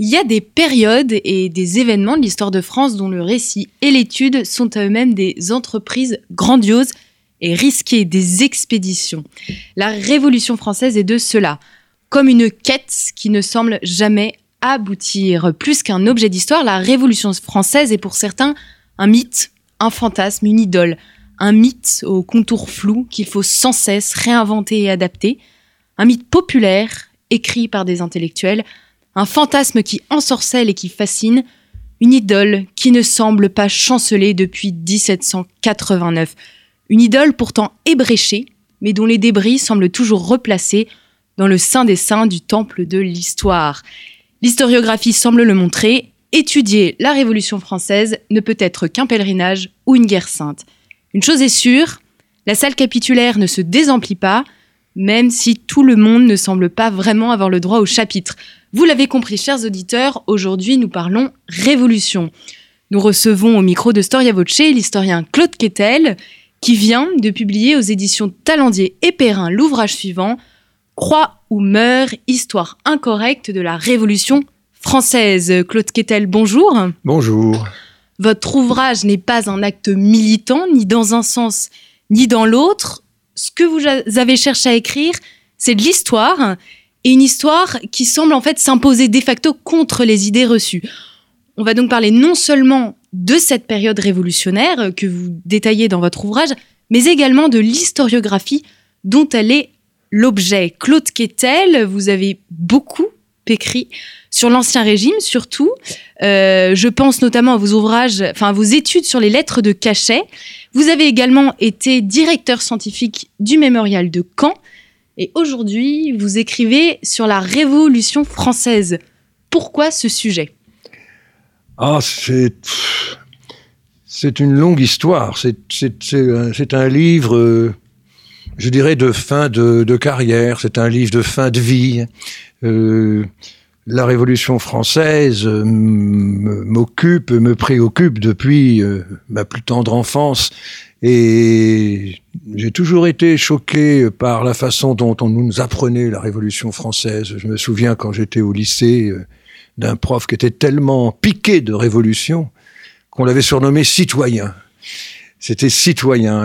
Il y a des périodes et des événements de l'histoire de France dont le récit et l'étude sont à eux-mêmes des entreprises grandioses et risquées, des expéditions. La Révolution française est de cela, comme une quête qui ne semble jamais aboutir. Plus qu'un objet d'histoire, la Révolution française est pour certains un mythe, un fantasme, une idole, un mythe au contour flou qu'il faut sans cesse réinventer et adapter, un mythe populaire écrit par des intellectuels, un fantasme qui ensorcelle et qui fascine, une idole qui ne semble pas chanceler depuis 1789, une idole pourtant ébréchée, mais dont les débris semblent toujours replacés dans le sein des saints du temple de l'histoire. L'historiographie semble le montrer, étudier la Révolution française ne peut être qu'un pèlerinage ou une guerre sainte. Une chose est sûre, la salle capitulaire ne se désemplit pas, même si tout le monde ne semble pas vraiment avoir le droit au chapitre. Vous l'avez compris, chers auditeurs, aujourd'hui nous parlons révolution. Nous recevons au micro de Storia Voce l'historien Claude Quetel, qui vient de publier aux éditions Talendier et Perrin l'ouvrage suivant Croix ou meurt, histoire incorrecte de la Révolution française. Claude Quetel, bonjour. Bonjour. Votre ouvrage n'est pas un acte militant, ni dans un sens, ni dans l'autre ce que vous avez cherché à écrire, c'est de l'histoire, et une histoire qui semble en fait s'imposer de facto contre les idées reçues. On va donc parler non seulement de cette période révolutionnaire que vous détaillez dans votre ouvrage, mais également de l'historiographie dont elle est l'objet. Claude Quetel, vous avez beaucoup écrit sur l'Ancien Régime, surtout. Euh, je pense notamment à vos ouvrages, enfin à vos études sur les lettres de cachet. Vous avez également été directeur scientifique du Mémorial de Caen. Et aujourd'hui, vous écrivez sur la Révolution française. Pourquoi ce sujet? Ah, c'est. C'est une longue histoire. C'est un livre, euh, je dirais, de fin de, carrière. C'est un livre de fin de vie. Euh, la Révolution française euh, m'occupe, me préoccupe depuis euh, ma plus tendre enfance. Et j'ai toujours été choqué par la façon dont on nous apprenait la Révolution française. Je me souviens quand j'étais au lycée d'un prof qui était tellement piqué de révolution qu'on l'avait surnommé citoyen. C'était citoyen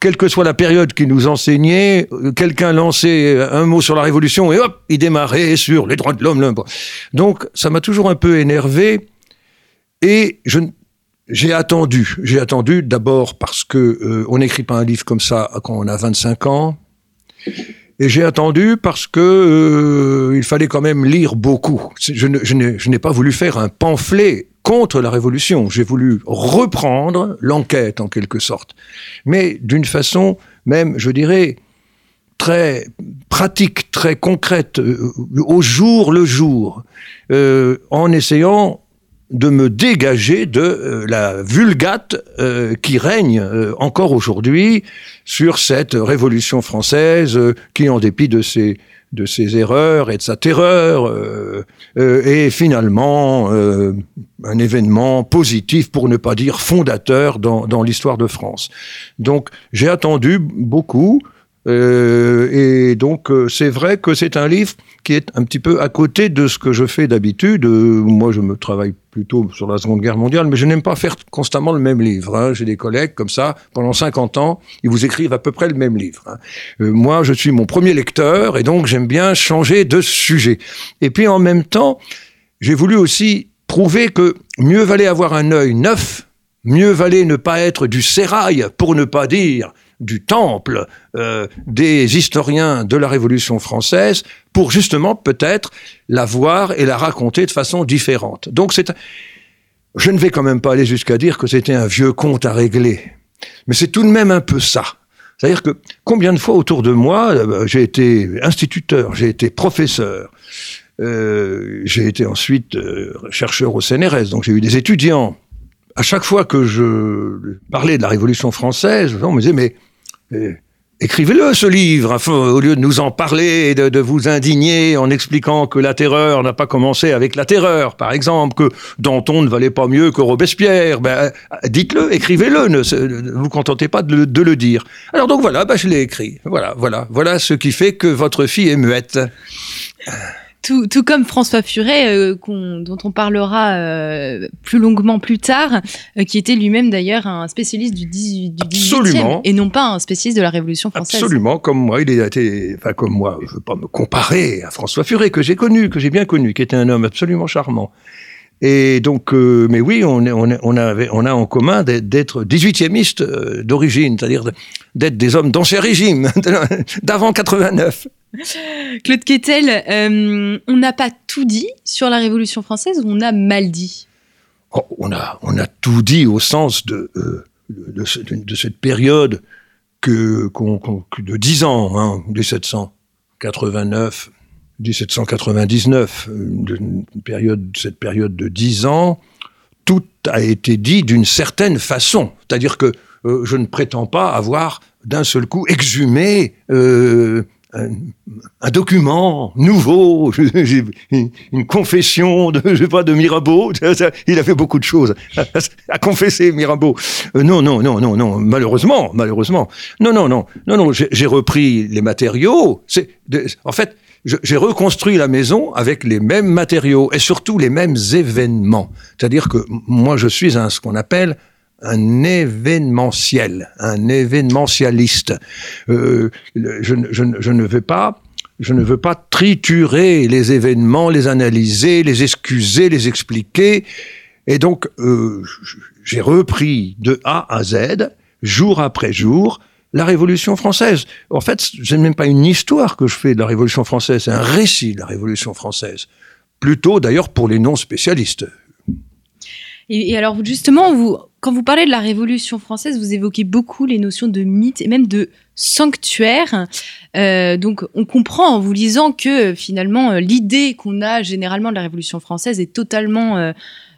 quelle que soit la période qui nous enseignait, quelqu'un lançait un mot sur la Révolution et hop, il démarrait sur les droits de l'homme. Donc, ça m'a toujours un peu énervé et je, j'ai attendu. J'ai attendu d'abord parce que euh, on n'écrit pas un livre comme ça quand on a 25 ans. Et j'ai attendu parce que euh, il fallait quand même lire beaucoup. Je, n'ai pas voulu faire un pamphlet contre la Révolution. J'ai voulu reprendre l'enquête en quelque sorte, mais d'une façon même, je dirais, très pratique, très concrète, euh, au jour le jour, euh, en essayant de me dégager de euh, la vulgate euh, qui règne euh, encore aujourd'hui sur cette révolution française qui, en dépit de ses, de ses erreurs et de sa terreur, est finalement un événement positif, pour ne pas dire fondateur, dans, dans l'histoire de France. Donc j'ai attendu beaucoup. Euh, et donc, euh, c'est vrai que c'est un livre qui est un petit peu à côté de ce que je fais d'habitude. Euh, moi, je me travaille plutôt sur la Seconde Guerre mondiale, mais je n'aime pas faire constamment le même livre. Hein. J'ai des collègues comme ça, pendant 50 ans, ils vous écrivent à peu près le même livre. Hein. moi, je suis mon premier lecteur, et donc j'aime bien changer de sujet. Et puis, en même temps, j'ai voulu aussi prouver que mieux valait avoir un œil neuf, mieux valait ne pas être du sérail, pour ne pas dire du temple euh, des historiens de la Révolution française pour justement peut-être la voir et la raconter de façon différente. Donc c'est, je ne vais quand même pas aller jusqu'à dire que c'était un vieux conte à régler, mais c'est tout de même un peu ça. C'est-à-dire que combien de fois autour de moi, euh, j'ai été instituteur, j'ai été professeur, euh, j'ai été ensuite chercheur au CNRS, donc j'ai eu des étudiants. À chaque fois que je parlais de la Révolution française, on me disait mais Écrivez-le, ce livre, au lieu de nous en parler de, vous indigner en expliquant que la terreur n'a pas commencé avec la terreur, par exemple, que Danton ne valait pas mieux que Robespierre. Ben, dites-le, écrivez-le, ne, vous contentez pas de le, dire. Alors donc voilà, ben, je l'ai écrit. Voilà, voilà, voilà ce qui fait que votre fille est muette. Tout, comme François Furet, euh, dont on parlera euh, plus longuement plus tard, euh, qui était lui-même d'ailleurs un spécialiste du, 18, e et non pas un spécialiste de la Révolution française. Absolument, comme moi, il a été, enfin comme moi, je veux pas me comparer à François Furet que j'ai connu, que j'ai bien connu, qui était un homme absolument charmant. Et donc, mais oui, on, on, on, avait, on a en commun d'être 18e d'origine, c'est-à-dire d'être des hommes d'ancien régime, d'avant 89. Claude Quetel, euh, on n'a pas tout dit sur la Révolution française ou on a mal dit? Oh, on, a, on a tout dit au sens de, euh, de, cette période que, de 10 ans, hein, 1789, 1799, une période, cette période de 10 ans, tout a été dit d'une certaine façon. C'est-à-dire que euh, je ne prétends pas avoir d'un seul coup exhumé un, document nouveau, une confession de, je sais pas, de Mirabeau. Il a fait beaucoup de choses à, confesser Mirabeau. Euh, non, non, non, non, non. Malheureusement, malheureusement. Non, non, non, non, non. J'ai repris les matériaux. En fait, j'ai reconstruit la maison avec les mêmes matériaux et surtout les mêmes événements. C'est-à-dire que moi, je suis un ce qu'on appelle un événementiel, un événementialiste. Euh, je, ne veux pas, je ne veux pas triturer les événements, les analyser, les excuser, les expliquer. Et donc, euh, j'ai repris de A à Z, jour après jour, la Révolution française. En fait, ce n'est même pas une histoire que je fais de la Révolution française, c'est un récit de la Révolution française. Plutôt d'ailleurs pour les non-spécialistes. Et, alors justement, quand vous parlez de la Révolution française, vous évoquez beaucoup les notions de mythe et même de sanctuaire. Euh, donc on comprend en vous lisant que finalement euh, l'idée qu'on a généralement de la Révolution française est totalement euh,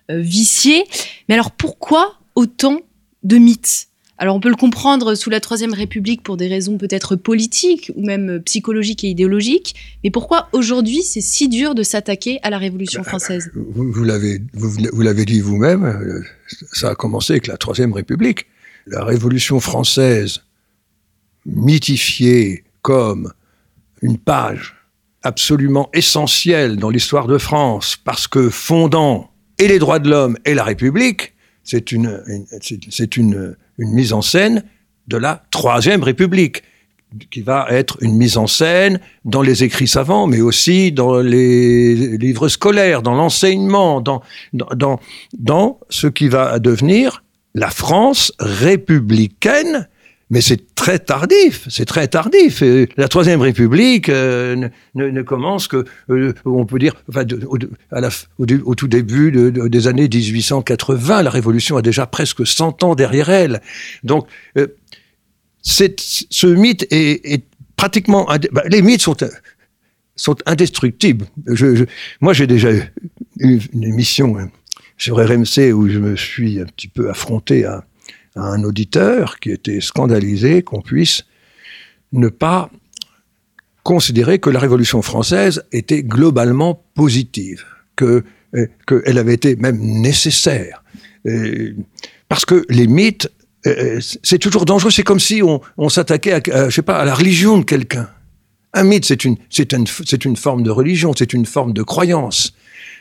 viciée. Mais alors pourquoi autant de mythes? Alors on peut le comprendre sous la Troisième République pour des raisons peut-être politiques ou même psychologiques et idéologiques, mais pourquoi aujourd'hui c'est si dur de s'attaquer à la Révolution française? Vous, vous l'avez vous, l'avez dit vous-même, euh, ça a commencé avec la Troisième République. La Révolution française, mythifiée comme une page absolument essentielle dans l'histoire de France, parce que fondant et les droits de l'homme et la République, c'est une, c'est une une mise en scène de la Troisième République, qui va être une mise en scène dans les écrits savants, mais aussi dans les livres scolaires, dans l'enseignement, dans, dans, dans ce qui va devenir la France républicaine mais c'est très tardif, c'est très tardif. la Troisième République euh, ne, commence que, euh, on peut dire, enfin, au, tout début des années 1880. La Révolution a déjà presque 100 ans derrière elle. Donc, euh, ce mythe est, pratiquement... Bah, les mythes sont sont indestructibles. Moi, j'ai déjà eu une émission sur RMC où je me suis un petit peu affronté à, à un auditeur qui était scandalisé qu'on puisse ne pas considérer que la Révolution française était globalement positive, que euh, qu'elle avait été même nécessaire, euh, parce que les mythes, euh, c'est toujours dangereux. C'est comme si on, s'attaquait, à, sais pas, à la religion de quelqu'un. Un mythe, c'est une, une, c'est une forme de religion, c'est une forme de croyance.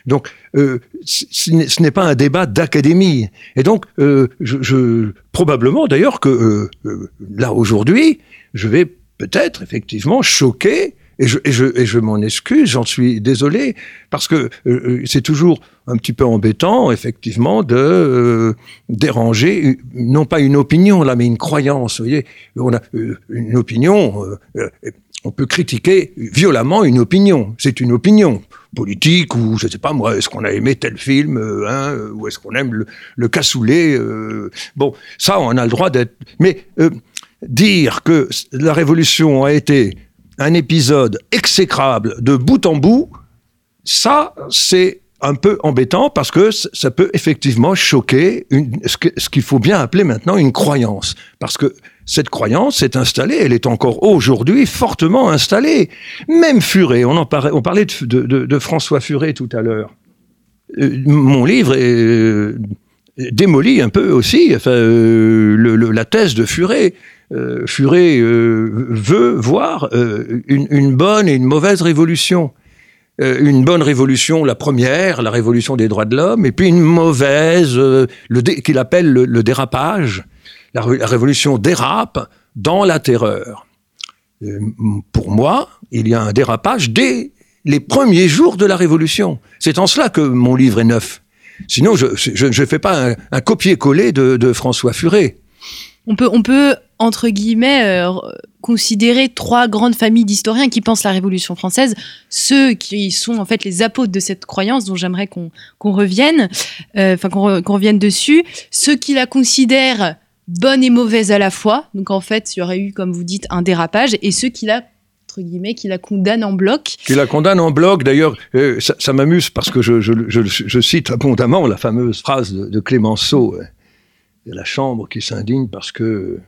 Donc, euh, ce n'est pas un débat d'académie. Et donc, euh, je, probablement d'ailleurs que euh, là aujourd'hui, je vais peut-être effectivement choquer. Et je, m'en excuse, j'en suis désolé, parce que c'est toujours un petit peu embêtant, effectivement, de déranger, non pas une opinion là, mais une croyance. Vous voyez, on a une opinion on peut critiquer violemment une opinion. C'est une opinion politique ou je sais pas moi, est-ce qu'on a aimé tel film euh, hein, euh, ou est-ce qu'on aime le, le cassoulet euh, Bon, ça on a le droit d'être. Mais dire que la Révolution a été un épisode exécrable de bout en bout, ça, c'est un peu embêtant parce que ça peut effectivement choquer une, ce qu'il faut bien appeler maintenant une croyance. Parce que cette croyance s'est installée, elle est encore aujourd'hui fortement installée. Même Furet, on, en parlait, on parlait de, François Furet tout à l'heure. Euh, mon livre est euh, démoli un peu aussi, enfin, euh, la thèse de Furet. Furet veut voir une, une bonne et une mauvaise révolution. Euh, une bonne révolution, la première, la révolution des droits de l'homme, et puis une mauvaise, euh, qu'il appelle le, dérapage. La, révolution dérape dans la terreur. Euh, pour moi, il y a un dérapage dès les premiers jours de la révolution. C'est en cela que mon livre est neuf. Sinon, je ne fais pas un, copier-coller de François Furet. On peut, on peut entre guillemets, euh, considérer trois grandes familles d'historiens qui pensent la Révolution française, ceux qui sont en fait les apôtres de cette croyance, dont j'aimerais qu'on revienne, euh, enfin qu'on revienne dessus, ceux qui la considèrent bonne et mauvaise à la fois, donc en fait, il y aurait eu, comme vous dites, un dérapage, et ceux qui la entre guillemets, qui la condamnent en bloc. Qui la condamnent en bloc. D'ailleurs, euh, ça, m'amuse parce que je, je, cite abondamment la fameuse phrase de Clémenceau, la Chambre qui s'indigne parce que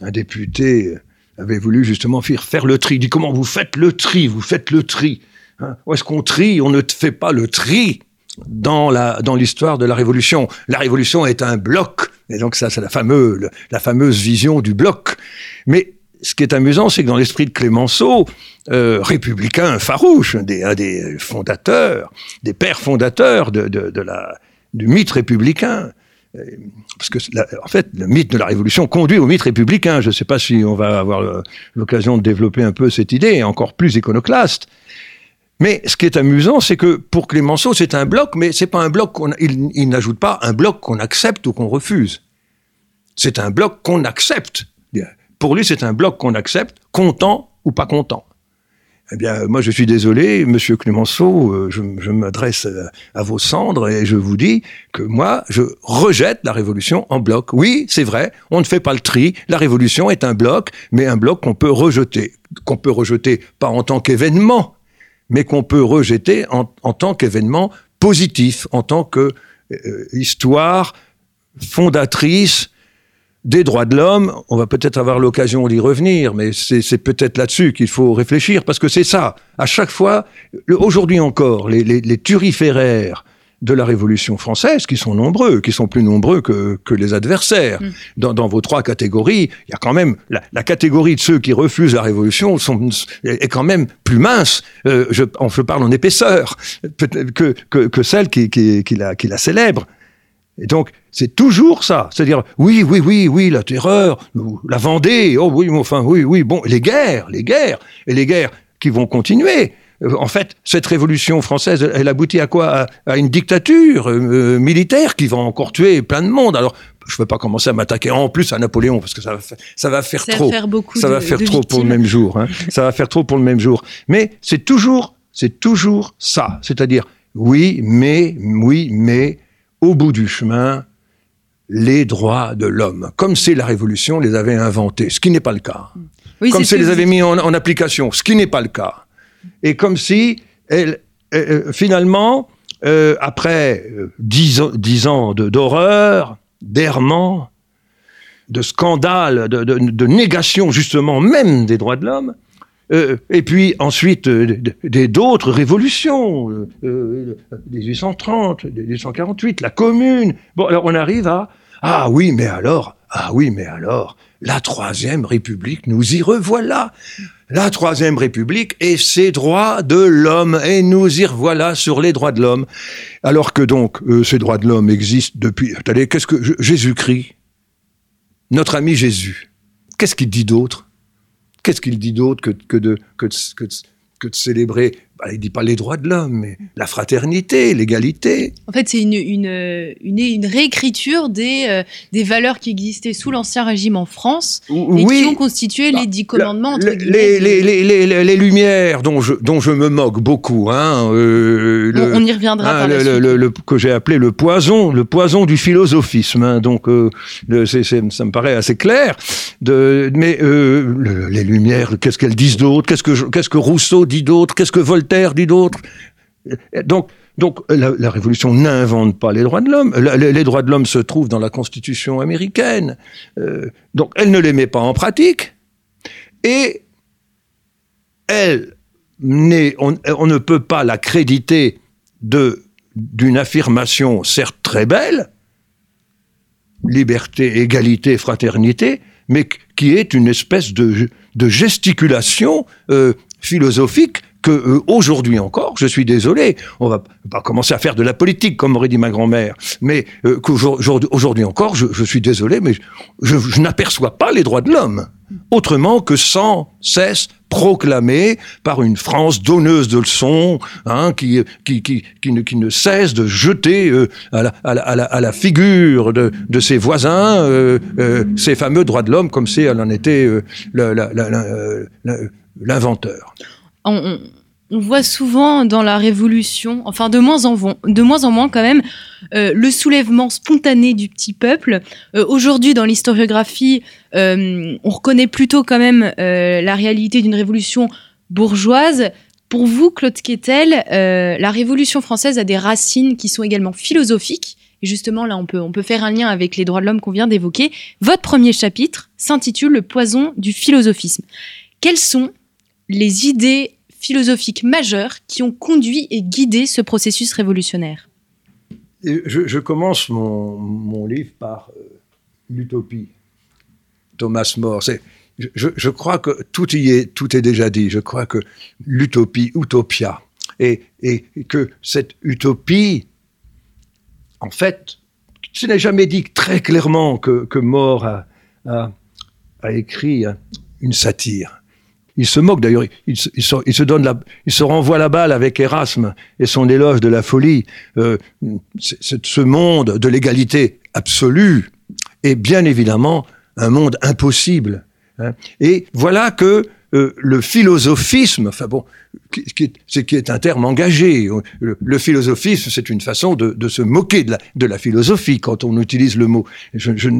un député avait voulu justement faire, le tri. Il dit comment vous faites le tri? Vous faites le tri. Hein? Où est-ce qu'on trie? On ne fait pas le tri dans la dans l'histoire de la révolution. La révolution est un bloc. Et donc ça, c'est la fameuse la fameuse vision du bloc. Mais ce qui est amusant, c'est que dans l'esprit de Clémenceau, euh, républicain farouche, un des, fondateurs, des pères fondateurs de, du mythe républicain, parce que, en fait, le mythe de la Révolution conduit au mythe républicain. Je ne sais pas si on va avoir l'occasion de développer un peu cette idée, encore plus iconoclaste. Mais ce qui est amusant, c'est que pour Clémenceau, c'est un bloc, mais c'est pas un bloc qu'on, il n'ajoute pas un bloc qu'on accepte ou qu'on refuse. C'est un bloc qu'on accepte. Pour lui, c'est un bloc qu'on accepte, content ou pas content. Eh bien, moi, je suis désolé, Monsieur Clémenceau, euh, je, m'adresse à, vos cendres et je vous dis que moi, je rejette la révolution en bloc. Oui, c'est vrai, on ne fait pas le tri. La révolution est un bloc, mais un bloc qu'on peut rejeter, qu'on peut rejeter pas en tant qu'événement, mais qu'on peut rejeter en, en tant qu'événement positif, en tant que euh, histoire fondatrice des droits de l'homme, on va peut-être avoir l'occasion d'y revenir, mais c'est peut-être là-dessus qu'il faut réfléchir, parce que c'est ça. À chaque fois, aujourd'hui encore, les, les, turiféraires de la Révolution française, qui sont nombreux, qui sont plus nombreux que, que les adversaires. Mm. Dans, dans, vos trois catégories, il y a quand même la, la, catégorie de ceux qui refusent la Révolution sont, est quand même plus mince. Euh, je, je parle en épaisseur que, que, que celle qui, qui, qui, la, qui la célèbre. Et donc, c'est toujours ça. C'est-à-dire, oui, oui, oui, oui, la terreur, la Vendée, oh oui, enfin, oui, oui, bon, les guerres, les guerres, et les guerres qui vont continuer. Euh, en fait, cette révolution française, elle aboutit à quoi? À, une dictature euh, militaire qui va encore tuer plein de monde. Alors, je ne veux pas commencer à m'attaquer en plus à Napoléon parce que ça va, ça va faire trop. faire beaucoup ça va faire trop pour le même jour. Hein. ça va faire trop pour le même jour. Mais c'est toujours, c'est toujours ça. C'est-à-dire, oui, mais, oui, mais, au bout du chemin, les droits de l'homme, comme si la Révolution les avait inventés, ce qui n'est pas le cas. comme si les avait mis en, application, ce qui n'est pas le cas. Et comme si, elle, euh, finalement, euh, après euh, dix, ans d'horreur, d'errement, de scandale, de, négation justement même des droits de l'homme, euh, et puis ensuite euh, d'autres révolutions, euh, 1830, 1848, la Commune. Bon, alors on arrive à ah oui, mais alors, ah oui, mais alors, la troisième République, nous y revoilà. La troisième République et ses droits de l'homme, et nous y revoilà sur les droits de l'homme. Alors que donc euh, ces droits de l'homme existent depuis. Attendez, qu'est-ce que Jésus-Christ, notre ami Jésus, qu'est-ce qu'il dit d'autre? Qu'est-ce qu'il dit d'autre que, que, de, célébrer il dit pas les droits de l'homme, mais la fraternité, l'égalité. En fait, c'est une, une, une, une, réécriture des, euh, des valeurs qui existaient sous l'Ancien Régime en France et qui ont constitué les dix commandements. les, les, les, les, Lumières, dont je, dont je me moque beaucoup. Hein, euh, on, y reviendra hein, le, que j'ai appelé le poison, le poison du philosophisme. Hein, donc, euh, ça me paraît assez clair. De, mais les Lumières, qu'est-ce qu'elles disent d'autre? Qu'est-ce que, qu'est-ce que Rousseau dit d'autre? Qu'est-ce que Voltaire dit d'autre Donc, la, révolution n'invente pas les droits de l'homme. Les, droits de l'homme se trouvent dans la Constitution américaine. Euh, donc elle ne les met pas en pratique. Et elle, on, on, ne peut pas la créditer d'une affirmation certes très belle, liberté, égalité, fraternité, mais qui est une espèce de, de gesticulation euh, philosophique que euh, aujourd'hui encore, je suis désolé, on va pas commencer à faire de la politique comme aurait dit ma grand-mère, mais euh, qu'aujourd'hui encore, je, suis désolé, mais je, n'aperçois pas les droits de l'homme autrement que sans cesse proclamé par une France donneuse de leçons, hein, qui, qui, qui, qui, ne, cesse de jeter euh, à, la, figure de, de ses voisins euh, ces fameux droits de l'homme, comme si elle en était l'inventeur. On voit souvent dans la Révolution, enfin de moins en, de moins, en moins quand même, euh, le soulèvement spontané du petit peuple. Euh, aujourd'hui, dans l'historiographie, euh, on reconnaît plutôt quand même la réalité d'une révolution bourgeoise. Pour vous, Claude Quetel, la Révolution française a des racines qui sont également philosophiques. Et justement, là, on peut, on peut faire un lien avec les droits de l'homme qu'on vient d'évoquer. Votre premier chapitre s'intitule Le poison du philosophisme. Quelles sont les idées philosophiques majeures qui ont conduit et guidé ce processus révolutionnaire je, commence mon, livre par euh, l'utopie. Thomas More. Je, crois que tout y est, tout est déjà dit. Je crois que l'utopie, utopia, et, que cette utopie, en fait, ce n'est jamais dit très clairement que, que More a écrit une satire il se moque d'ailleurs, il, se, donne il se renvoie la balle avec Erasme et son éloge de la folie. Euh, ce monde de l'égalité absolue est bien évidemment un monde impossible. Hein. Et voilà que euh, le philosophisme, enfin bon, qui, qui, est un terme engagé. Le, philosophisme, c'est une façon de, se moquer de la, philosophie quand on utilise le mot. Je, je,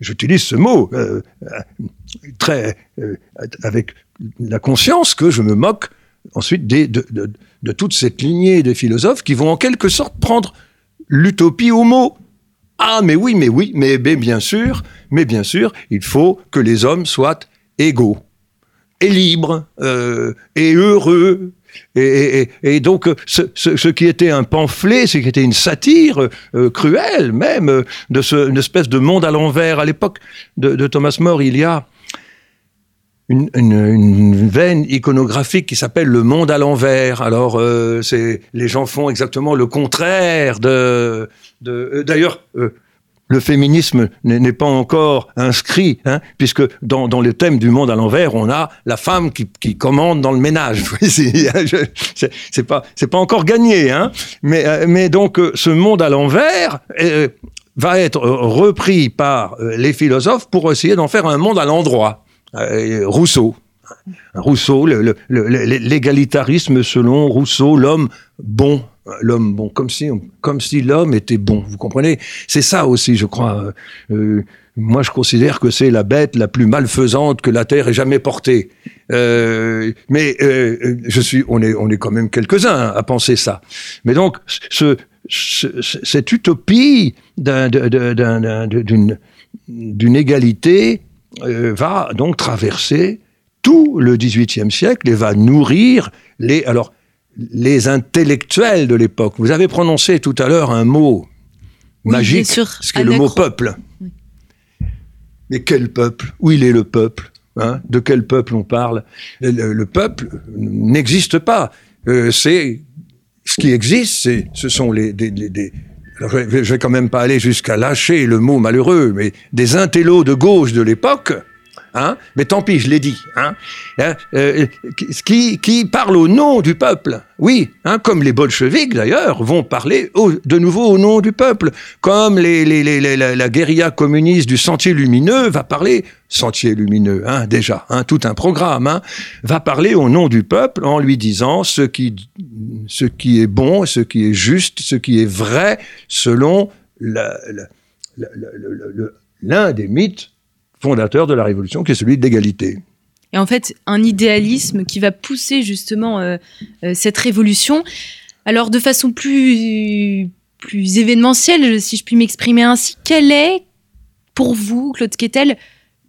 j'utilise ce mot euh, très euh, avec la conscience que je me moque ensuite de, toute cette lignée de philosophes qui vont en quelque sorte prendre l'utopie au mot. Ah, mais oui, mais oui, mais, bien sûr, mais bien sûr, il faut que les hommes soient égaux et libres euh, et heureux et, donc, ce, qui était un pamphlet, ce qui était une satire euh, cruelle même euh, de ce, une espèce de monde à l'envers. À l'époque de, Thomas More, il y a une, veine iconographique qui s'appelle le monde à l'envers. Alors, euh, les gens font exactement le contraire de D'ailleurs le féminisme n'est pas encore inscrit, hein, puisque dans, le thème du monde à l'envers, on a la femme qui, commande dans le ménage. c'est pas pas encore gagné, hein. Mais euh, donc euh, ce monde à l'envers euh, va être repris par les philosophes pour essayer d'en faire un monde à l'endroit. Rousseau. Rousseau, l'égalitarisme selon Rousseau, l'homme bon, l'homme bon, comme si, comme si l'homme était bon. Vous comprenez? C'est ça aussi, je crois. Euh, moi, je considère que c'est la bête la plus malfaisante que la terre ait jamais portée. Euh, mais euh, je suis, on est, on est quand même quelques-uns à penser ça. Mais donc, ce, cette utopie d'une d'une égalité va donc traverser tout le XVIIIe siècle et va nourrir les. Alors, les intellectuels de l'époque. Vous avez prononcé tout à l'heure un mot magique, ce qui est le mot peuple. Mais quel peuple? Où il est le peuple hein? De quel peuple on parle? Le, peuple n'existe pas. Euh, c'est ce qui existe, ce sont les, je vais quand même pas aller jusqu'à lâcher le mot malheureux, mais des intellos de gauche de l'époque Hein. Mais tant pis, je l'ai dit, hein, hein euh, qui, parle au nom du peuple. Oui, comme les bolcheviks d'ailleurs vont parler de nouveau au nom du peuple, comme les, les, la, guérilla communiste du Sentier Lumineux va parler, Sentier Lumineux, déjà, tout un programme, va parler au nom du peuple en lui disant ce qui, ce qui est bon, ce qui est juste, ce qui est vrai, selon l'un des mythes fondateur de la Révolution, qui est celui de l'égalité. Et en fait, un idéalisme qui va pousser justement euh, euh, cette révolution. Alors, de façon plus, plus événementielle, si je puis m'exprimer ainsi, quel est, pour vous, Claude Quetel,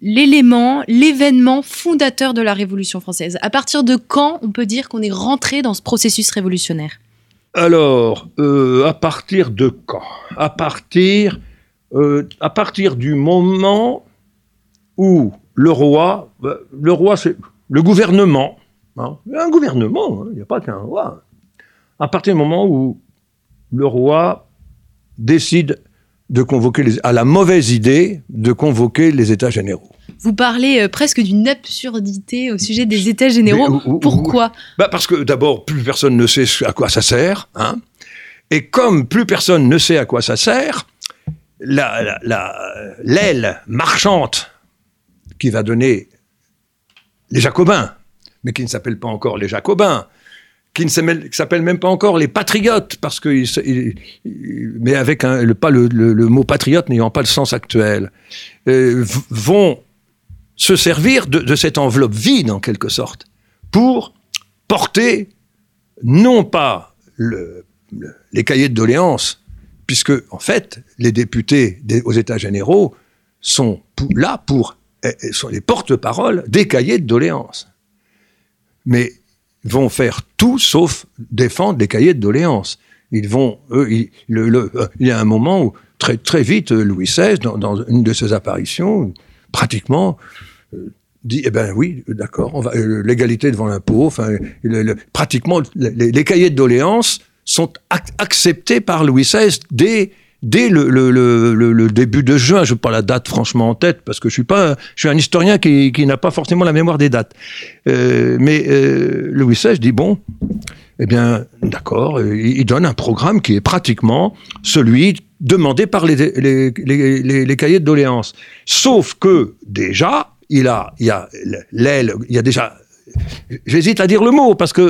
l'élément, l'événement fondateur de la Révolution française? À partir de quand on peut dire qu'on est rentré dans ce processus révolutionnaire? Alors, euh, à partir de quand? À partir, à partir du moment où le roi, bah, le roi c'est le gouvernement, hein. un gouvernement, hein, il n'y a pas qu'un roi. À partir du moment où le roi décide de convoquer, les, à la mauvaise idée de convoquer les États généraux. Vous parlez euh, presque d'une absurdité au sujet des États généraux. Pourquoi? bah Parce que d'abord, plus personne ne sait à quoi ça sert. Hein et comme plus personne ne sait à quoi ça sert, l'aile la, marchante qui va donner les Jacobins, mais qui ne s'appelle pas encore les Jacobins, qui ne s'appelle même pas encore les patriotes, parce que, mais avec le, mot patriote n'ayant pas le sens actuel, euh, vont se servir de, cette enveloppe vide en quelque sorte pour porter non pas les cahiers de doléances, puisque en fait les députés aux États généraux sont là pour sont les porte-paroles des cahiers de doléances. Mais vont faire tout sauf défendre les cahiers de doléances. Ils vont, euh, il y a un moment où très très vite Louis XVI, dans, une de ses apparitions, pratiquement euh, dit eh ben oui, d'accord, euh, l'égalité devant l'impôt. Enfin, pratiquement les, cahiers de doléances sont acceptés par Louis XVI dès dès le, début de juin, je n'ai pas la date franchement en tête parce que je suis pas, je suis un historien qui, n'a pas forcément la mémoire des dates. Euh, mais euh, Louis XVI dit bon, eh bien d'accord, il, donne un programme qui est pratiquement celui demandé par les, les cahiers de doléances. Sauf que déjà, il a, il y a l'aile, il y a déjà J'hésite à dire le mot parce que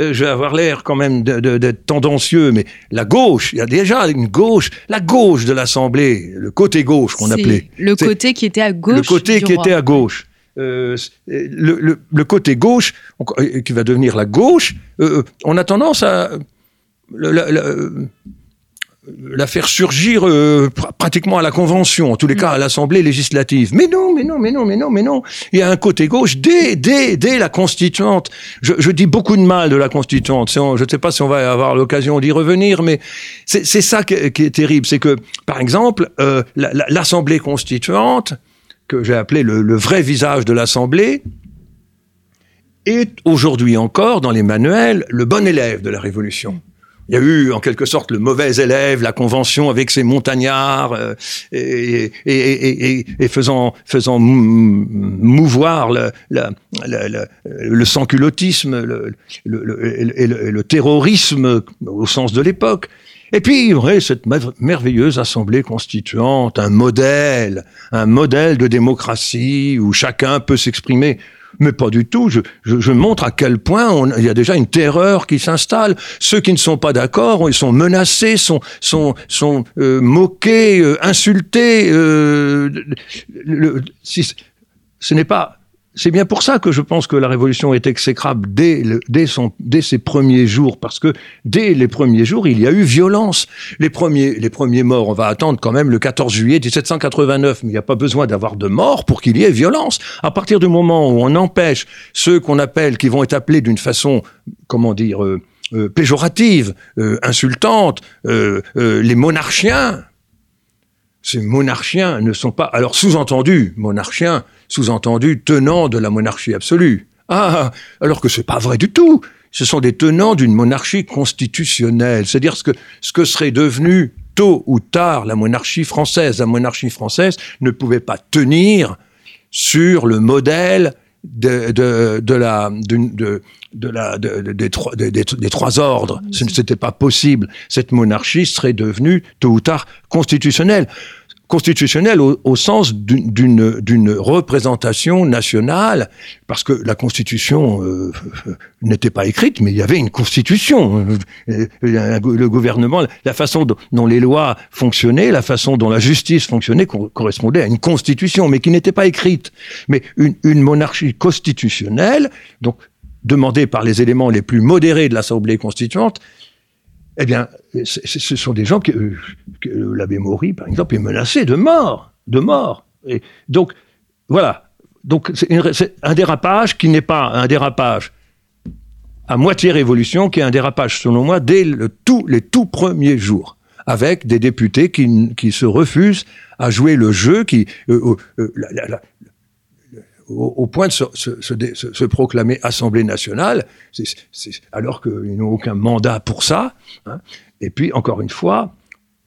euh, je vais avoir l'air quand même d'être tendancieux, mais la gauche, il y a déjà une gauche, la gauche de l'Assemblée, le côté gauche qu'on appelait. Le côté qui était à gauche. Le côté qui était à gauche. Euh, le, côté gauche, euh, qui va devenir la gauche, on a tendance à la faire surgir euh, pratiquement à la Convention, en tous les cas à l'Assemblée législative. Mais non, mais non, mais non, mais non, mais non. Il y a un côté gauche dès, dès, dès la Constituante. Je, je dis beaucoup de mal de la Constituante. je ne sais pas si on va avoir l'occasion d'y revenir, mais c'est ça qui est, qui est terrible. C'est que, par exemple, euh, l'Assemblée constituante, que j'ai appelé le, le vrai visage de l'Assemblée, est aujourd'hui encore dans les manuels le bon élève de la Révolution il y a eu en quelque sorte le mauvais élève, la convention avec ses montagnards euh, et, et, et, faisant, faisant mouvoir le, le, le, le sans-culottisme, le, le, terrorisme au sens de l'époque. Et puis, il y aurait cette merveilleuse assemblée constituante, un modèle, un modèle de démocratie où chacun peut s'exprimer mais pas du tout. Je, montre à quel point il y a déjà une terreur qui s'installe. Ceux qui ne sont pas d'accord, ils sont menacés, sont, sont, sont euh, moqués, euh, insultés. Euh, si, ce n'est pas c'est bien pour ça que je pense que la révolution est exécrable dès, dès, son, dès ses premiers jours, parce que dès les premiers jours, il y a eu violence. Les premiers, les premiers morts, on va attendre quand même le 14 juillet 1789, mais il n'y a pas besoin d'avoir de morts pour qu'il y ait violence. À partir du moment où on empêche ceux qu'on appelle, qui vont être appelés d'une façon, comment dire, euh, euh, péjorative, euh, insultante, les monarchiens, ces monarchiens ne sont pas, alors sous-entendu, monarchiens, sous-entendu tenants de la monarchie absolue. Ah, alors que c'est pas vrai du tout. Ce sont des tenants d'une monarchie constitutionnelle, c'est-à-dire ce que, ce que serait devenu tôt ou tard la monarchie française. La monarchie française ne pouvait pas tenir sur le modèle de, de, la, de, de la, des, trois, des, des, trois ordres. Ce n'était pas possible. Cette monarchie serait devenue tôt ou tard constitutionnelle constitutionnelle au, sens d'une représentation nationale, parce que la Constitution euh, n'était pas écrite, mais il y avait une Constitution. Le gouvernement, la façon dont les lois fonctionnaient, la façon dont la justice fonctionnait correspondait à une Constitution, mais qui n'était pas écrite. Mais une, une monarchie constitutionnelle, donc demandée par les éléments les plus modérés de l'Assemblée constituante, eh bien, ce sont des gens que, l'abbé Maury, par exemple, est menacé de mort, de mort. Donc, voilà. Donc, c'est un dérapage qui n'est pas un dérapage à moitié révolution, qui est un dérapage, selon moi, dès les tout premiers jours, avec des députés qui, qui se refusent à jouer le jeu, qui, euh, euh, au, point de se, proclamer Assemblée nationale, alors qu'ils n'ont aucun mandat pour ça. Hein. Et puis, encore une fois,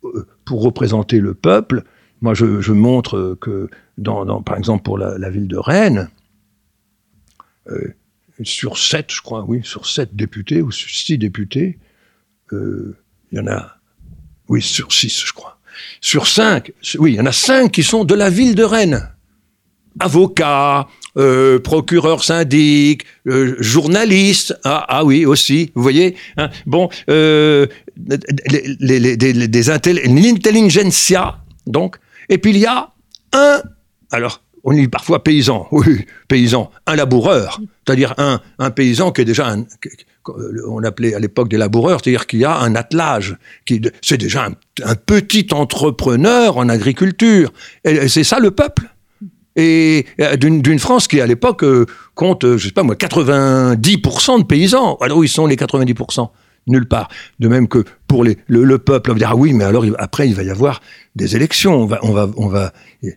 euh, pour représenter le peuple, moi je, montre que, par exemple pour la, ville de Rennes, euh, sur sept, je crois, oui, sur sept députés ou sur six députés, euh, il y en a, oui, sur six, je crois. Sur cinq, oui, il y en a cinq qui sont de la ville de Rennes avocat, euh, procureur syndic, euh, journaliste, ah, ah, oui aussi, vous voyez. Hein, bon, euh, l'intelligentsia, donc. Et puis il y a un, alors on dit parfois paysan, oui, paysan, un laboureur, c'est-à-dire un, un paysan qui est déjà un, on appelait à l'époque des laboureurs, c'est-à-dire qu'il y a un attelage, qui, c'est déjà un, un, petit entrepreneur en agriculture. Et c'est ça le peuple? Et euh, d'une France qui à l'époque euh, compte, euh, je sais pas moi, 90% de paysans. Alors où ils sont les 90% Nulle part. De même que pour les, le, peuple, on va dire ah oui, mais alors après il va y avoir des élections. On va, on va, on va. Il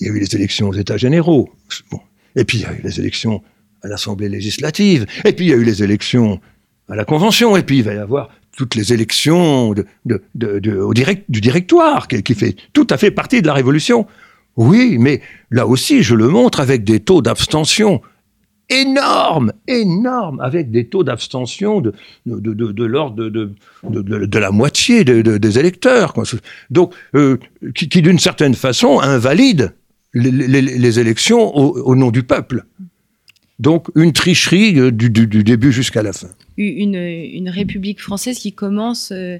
y a eu les élections aux États généraux. Et puis il y a eu les élections à l'Assemblée législative. Et puis il y a eu les élections à la Convention. Et puis il va y avoir toutes les élections au direct, du directoire, qui, fait tout à fait partie de la Révolution. Oui, mais là aussi, je le montre avec des taux d'abstention énormes, énormes, avec des taux d'abstention de, l'ordre de, la moitié des électeurs. Donc, euh, qui, d'une certaine façon invalide les, élections au, nom du peuple. Donc, une tricherie euh, du, début jusqu'à la fin. Une, République française qui commence... Euh,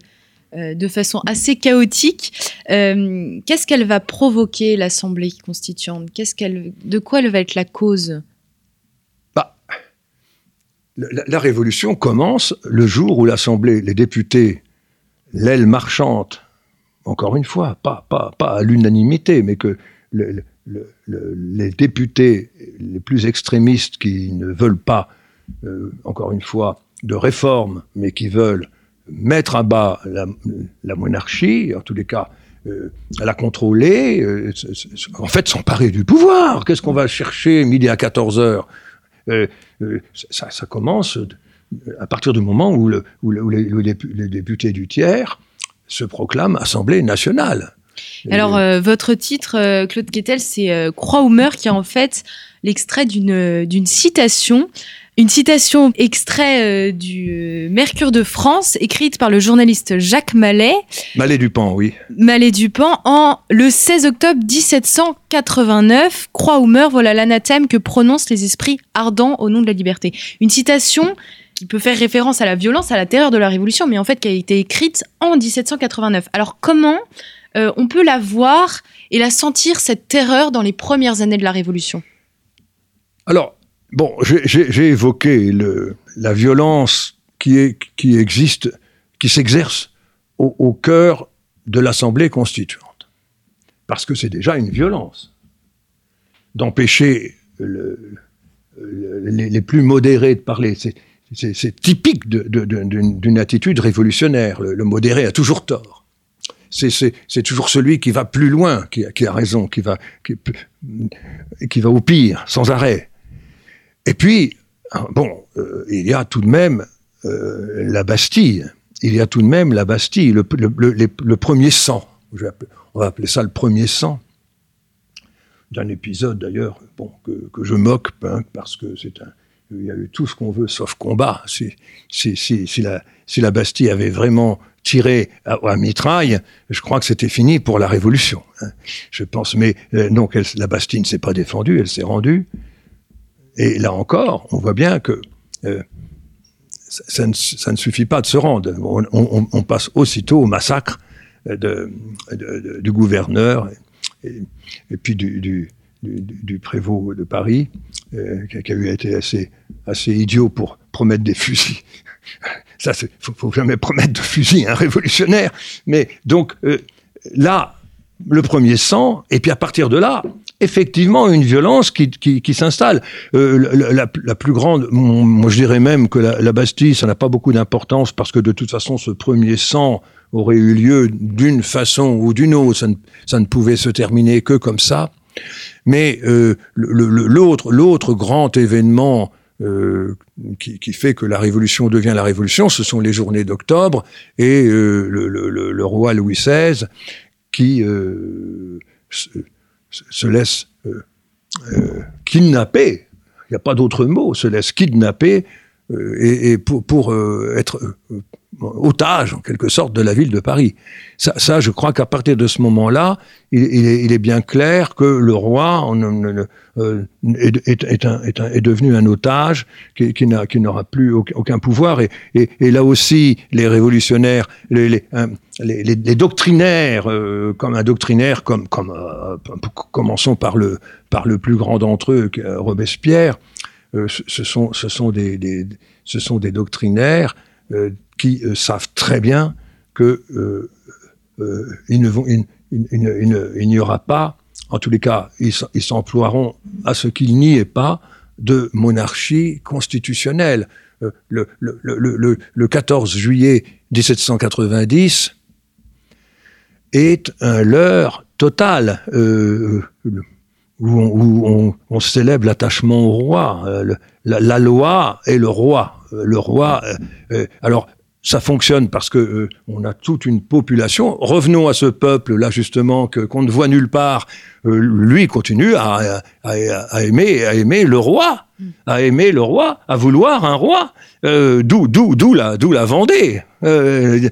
de façon assez chaotique. Euh, qu'est-ce qu'elle va provoquer, l'Assemblée constituante Qu'est-ce qu'elle, De quoi elle va être la cause? Bah, la, Révolution commence le jour où l'Assemblée, les députés, l'aile marchante, encore une fois, pas, pas, pas à l'unanimité, mais que les députés les plus extrémistes qui ne veulent pas, euh, encore une fois, de réforme, mais qui veulent mettre à bas la, monarchie, en tous les cas, euh, la contrôler, euh, en fait s'emparer du pouvoir. Qu'est-ce qu'on va chercher midi à 14 heures? Euh, ça, commence à partir du moment où, le, les, députés du tiers se proclament Assemblée nationale. Alors, votre titre, Claude Quetel, c'est Croix ou meurt, qui est en fait l'extrait d'une citation une citation extrait euh, du euh, Mercure de France, écrite par le journaliste Jacques Mallet. Mallet Dupont, oui. Mallet Dupont, en le 16 octobre 1789. Croix ou meurt, voilà l'anathème que prononcent les esprits ardents au nom de la liberté. Une citation qui peut faire référence à la violence, à la terreur de la Révolution, mais en fait qui a été écrite en 1789. Alors comment euh, on peut la voir et la sentir, cette terreur, dans les premières années de la Révolution? Alors, Bon, j'ai évoqué la violence qui, existe, qui s'exerce au, cœur de l'Assemblée constituante. Parce que c'est déjà une violence d'empêcher le, les, plus modérés de parler. C'est typique d'une attitude révolutionnaire. Le, modéré a toujours tort. C'est toujours celui qui va plus loin qui, a raison, qui va au pire, sans arrêt. Et puis, ah, bon, euh, il y a tout de même euh, la Bastille. Il y a tout de même la Bastille, le, premier sang. On va appeler ça le premier sang. D'un épisode d'ailleurs, bon, que, je moque, hein, parce que c'est un, il y a eu tout ce qu'on veut sauf combat. Si, la Bastille avait vraiment tiré à, à mitraille, je crois que c'était fini pour la Révolution. hein. Je pense, mais euh, donc elle- la Bastille ne s'est pas défendue, elle s'est rendue. Et là encore, on voit bien que euh, ça, ne, suffit pas de se rendre. On, passe aussitôt au massacre de- du gouverneur et, puis du, prévôt de Paris, euh, qui, a- eu été assez, assez idiot pour promettre des fusils. Ça, il faut, faut jamais promettre de fusils à un révolutionnaire. Mais donc euh, là, le premier sang, et puis à partir de là, effectivement, une violence qui, qui, s'installe. Euh, la, plus grande, moi je dirais même que la, Bastille, ça n'a pas beaucoup d'importance parce que de toute façon, ce premier sang aurait eu lieu d'une façon ou d'une autre. Ça ne, pouvait se terminer que comme ça. Mais euh, l'autre, grand événement euh, qui, fait que la Révolution devient la Révolution, ce sont les journées d'octobre et le, roi Louis XVI qui se, se laisse euh, euh, kidnapper, il n'y a pas d'autre mot, se laisse kidnapper euh, et, pour, être otage en quelque sorte de la ville de Paris. Ça, je crois qu'à partir de ce moment-là, il, est, bien clair que le roi est, devenu un otage qui, qui n'a- qui n'aura plus aucun, pouvoir. Et, là aussi, les révolutionnaires, hein, les- doctrinaires, euh, comme un doctrinaire, comme, euh, commençons par le, plus grand d'entre eux, Robespierre, ce, sont, des, doctrinaires euh, qui savent très bien que euh, euh, ils ne vont, il, il- il- il ne- il n'y aura pas, en tous les cas, ils s'emploieront à ce qu'il n'y ait pas de monarchie constitutionnelle. Le, le, le, le, le 14 juillet 1790 est un leurre total. Euh, où on, célèbre l'attachement au roi. Euh, la, loi est le roi. Euh, Le roi. alors, ça fonctionne parce que on a toute une population. Revenons à ce peuple là justement que qu'on ne voit nulle part. Lui continue à aimer le roi, à aimer le roi, à vouloir un roi. Euh, d'où, d'où, la, d'où la Vendée. Euh,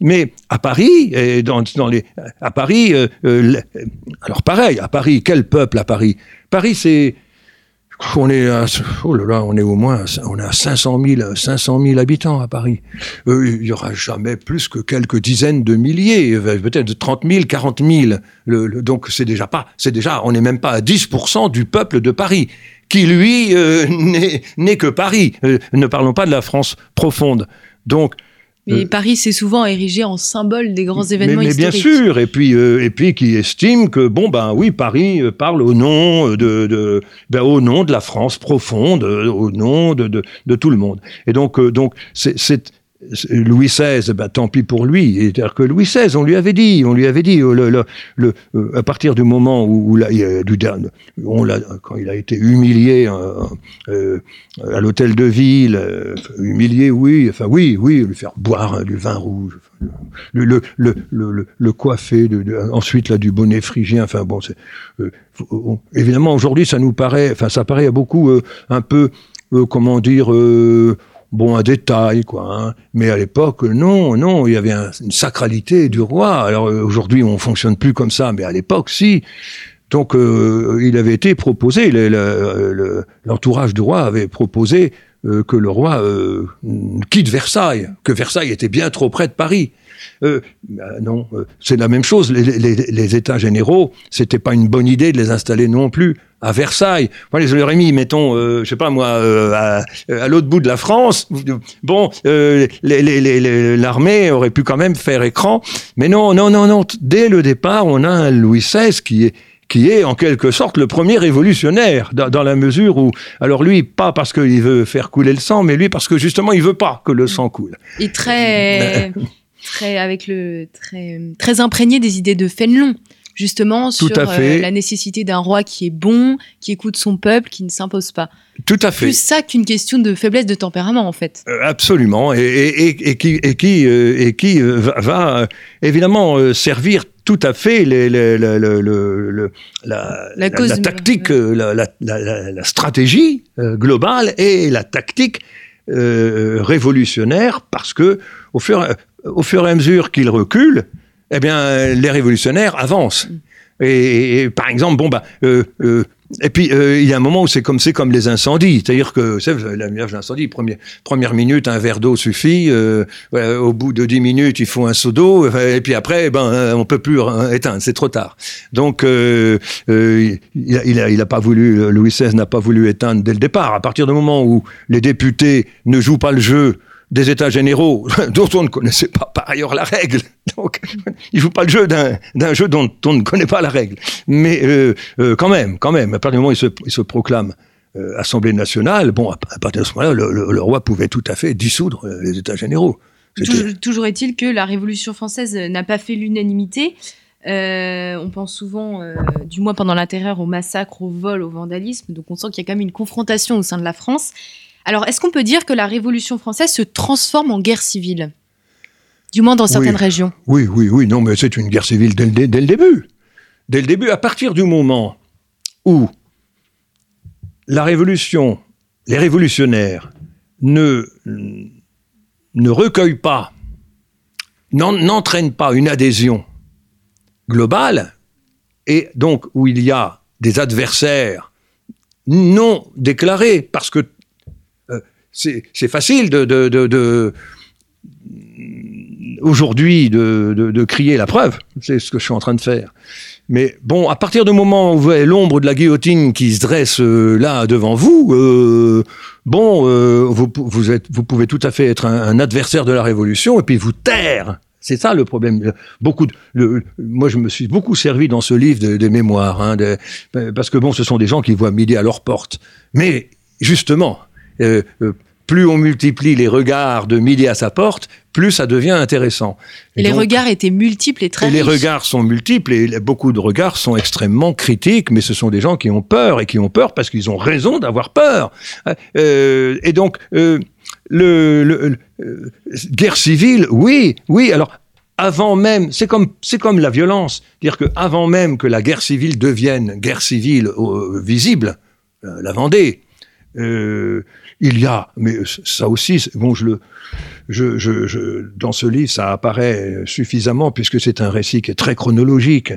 mais à Paris, et dans, dans les, à Paris, euh, euh, alors pareil, à Paris, quel peuple à Paris? Paris, c'est, on est, à, oh là là, on est au moins, on est à 500 000, 500 000 habitants à Paris. Euh, il y aura jamais plus que quelques dizaines de milliers, euh, peut-être de 30 000, 40 000. Le- le- donc c'est déjà pas, c'est déjà, on n'est même pas à 10% du peuple de Paris, qui lui euh, n'est que Paris. Euh, ne parlons pas de la France profonde. Donc Mais Euh, Paris s'est souvent érigé en symbole des grands événements mais, mais bien historiques. sûr, et puis euh, et puis qui estime que bon ben oui Paris parle au nom de, de ben, au nom de la France profonde, au nom de, de, de tout le monde. Et donc euh, donc c'est- Louis XVI, ben, tant pis pour lui. C'est-à-dire que Louis XVI, on lui avait dit, on lui avait dit, euh, euh, à partir du moment où, il a été humilié euh, à l'hôtel de ville, humilié, oui, enfin oui, oui, lui faire boire hein, du vin rouge, le, coiffer, ensuite là du bonnet phrygien, enfin bon, évidemment aujourd'hui ça nous paraît, enfin ça paraît à beaucoup un peu, comment dire. Bon, un détail, quoi. hein. Mais à l'époque, non, non, il y avait un- une sacralité du roi. Alors euh, aujourd'hui, on fonctionne plus comme ça, mais à l'époque, si. Donc, euh, il avait été proposé, le- le- le- l'entourage du roi avait proposé euh, que le roi euh, quitte Versailles, que Versailles était bien trop près de Paris. Euh, ben non, c'est la même chose. Les, États généraux, c'était pas une bonne idée de les installer non plus à Versailles. Moi, les auraient mis, mettons, euh, je sais pas moi, à, l'autre bout de la France. Bon, l'armée aurait pu quand même faire écran, mais non, non, non, non. Dès le départ, on a un Louis XVI qui est qui est en quelque sorte le premier révolutionnaire, dans, dans la mesure où, alors lui, pas parce qu'il veut faire couler le sang, mais lui parce que justement, il veut pas que le sang coule. Et très, très avec le très très imprégné des idées de Fénelon, justement Tout sur à fait. euh, la nécessité d'un roi qui est bon, qui écoute son peuple, qui ne s'impose pas. Tout à fait. Plus ça qu'une question de faiblesse de tempérament en fait. Euh, Absolument, et, et, et, et qui, et qui, euh, et qui va, va, évidemment servir tout à fait les, les- la, tactique, euh, la, stratégie euh, globale et la tactique euh, révolutionnaire parce que au fur, au fur et à mesure qu'il recule, eh bien, les révolutionnaires avancent. Et, par exemple, bon bah, euh, euh, et puis euh, il y a un moment où c'est comme c'est comme les incendies, c'est-à-dire que c'est l'image d'incendie, première première minute un verre d'eau suffit, au bout de dix minutes il faut un seau d'eau, et puis après ben on peut plus éteindre, c'est trop tard. Donc il, il, a, il a pas voulu, Louis XVI n'a pas voulu éteindre dès le départ. À partir du moment où les députés ne jouent pas le jeu des états généraux dont on ne connaissait pas par ailleurs la règle. Donc, il joue pas le jeu d'un jeu dont on ne connaît pas la règle. Mais euh, euh, quand même, quand même, à partir du moment où il se, proclame euh, Assemblée nationale, bon, à, partir de ce moment-là, le, roi pouvait tout à fait dissoudre les états généraux. Toujours, est-il que la Révolution française n'a pas fait l'unanimité. on pense souvent, du moins pendant la terreur, au massacre, au vol, au vandalisme. Donc on sent qu'il y a quand même une confrontation au sein de la France. Alors, est-ce qu'on peut dire que la Révolution française se transforme en guerre civile? Du moins dans certaines régions. Oui, oui, oui. Non, mais c'est une guerre civile dès le, début. Dès le début, à partir du moment où la Révolution, les révolutionnaires ne, ne recueillent pas, n'entraînent pas une adhésion globale, et donc où il y a des adversaires non déclarés, parce que c'est facile de, aujourd'hui de, crier la preuve. C'est ce que je suis en train de faire. Mais bon, à partir du moment où vous avez l'ombre de la guillotine qui se dresse euh, là devant vous, euh, bon, euh, vous, vous pouvez tout à fait être un, adversaire de la révolution et puis vous taire. C'est ça le problème. Beaucoup moi, je me suis beaucoup servi dans ce livre des mémoires, hein, parce que bon, ce sont des gens qui voient midi à leur porte. Mais justement, plus on multiplie les regards de midi à sa porte, plus ça devient intéressant. Et, les regards étaient multiples et très et Les regards sont multiples et beaucoup de regards sont extrêmement critiques, mais ce sont des gens qui ont peur et qui ont peur parce qu'ils ont raison d'avoir peur. Euh, et donc, euh, le, euh, guerre civile, oui, oui. Alors, avant même, c'est comme c'est comme la violence, dire que avant même que la guerre civile devienne guerre civile visible, la Vendée. Euh, il y a, mais ça aussi, bon, je le, je, je, dans ce livre, ça apparaît suffisamment puisque c'est un récit qui est très chronologique.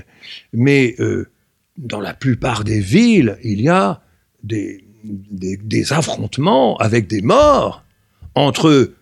Mais euh, dans la plupart des villes, il y a des, des, des affrontements avec des morts entre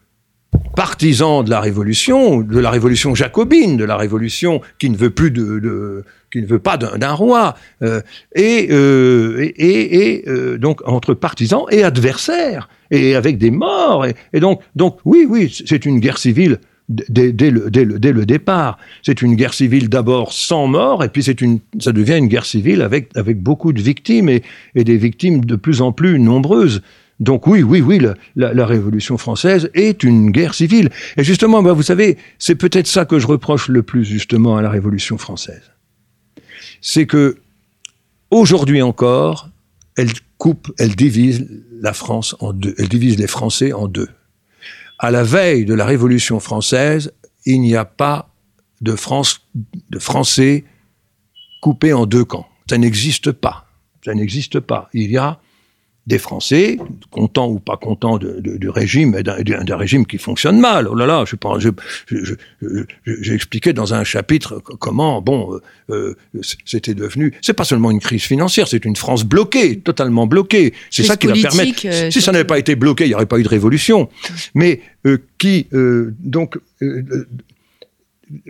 partisans de la révolution, de la révolution jacobine, de la révolution qui ne veut plus de, qui ne veut pas d'un roi, euh, et, euh, et, et euh, donc entre partisans et adversaires, et avec des morts, et, donc, donc oui, oui, c'est une guerre civile dès, dès, le, dès, le, dès le départ. C'est une guerre civile d'abord sans mort, et puis c'est une, ça devient une guerre civile avec, avec beaucoup de victimes, et, et des victimes de plus en plus nombreuses. Donc oui, oui, oui, la, Révolution française est une guerre civile. Et justement, bah, vous savez, c'est peut-être ça que je reproche le plus justement à la Révolution française. C'est que aujourd'hui encore, elle coupe, elle divise la France en deux, elle divise les Français en deux. À la veille de la Révolution française, il n'y a pas de France, de Français coupés en deux camps. Ça n'existe pas. Ça n'existe pas. Il y a des Français, contents ou pas contents du régime, d'un régime qui fonctionne mal. Oh là là, je pense, j'ai expliqué dans un chapitre comment, bon, euh, euh, c'était devenu, c'est pas seulement une crise financière, c'est une France bloquée, totalement bloquée. C'est ça qui va permettre. Euh, si ça n'avait pas été bloqué, il n'y aurait pas eu de révolution. Mais qui, donc,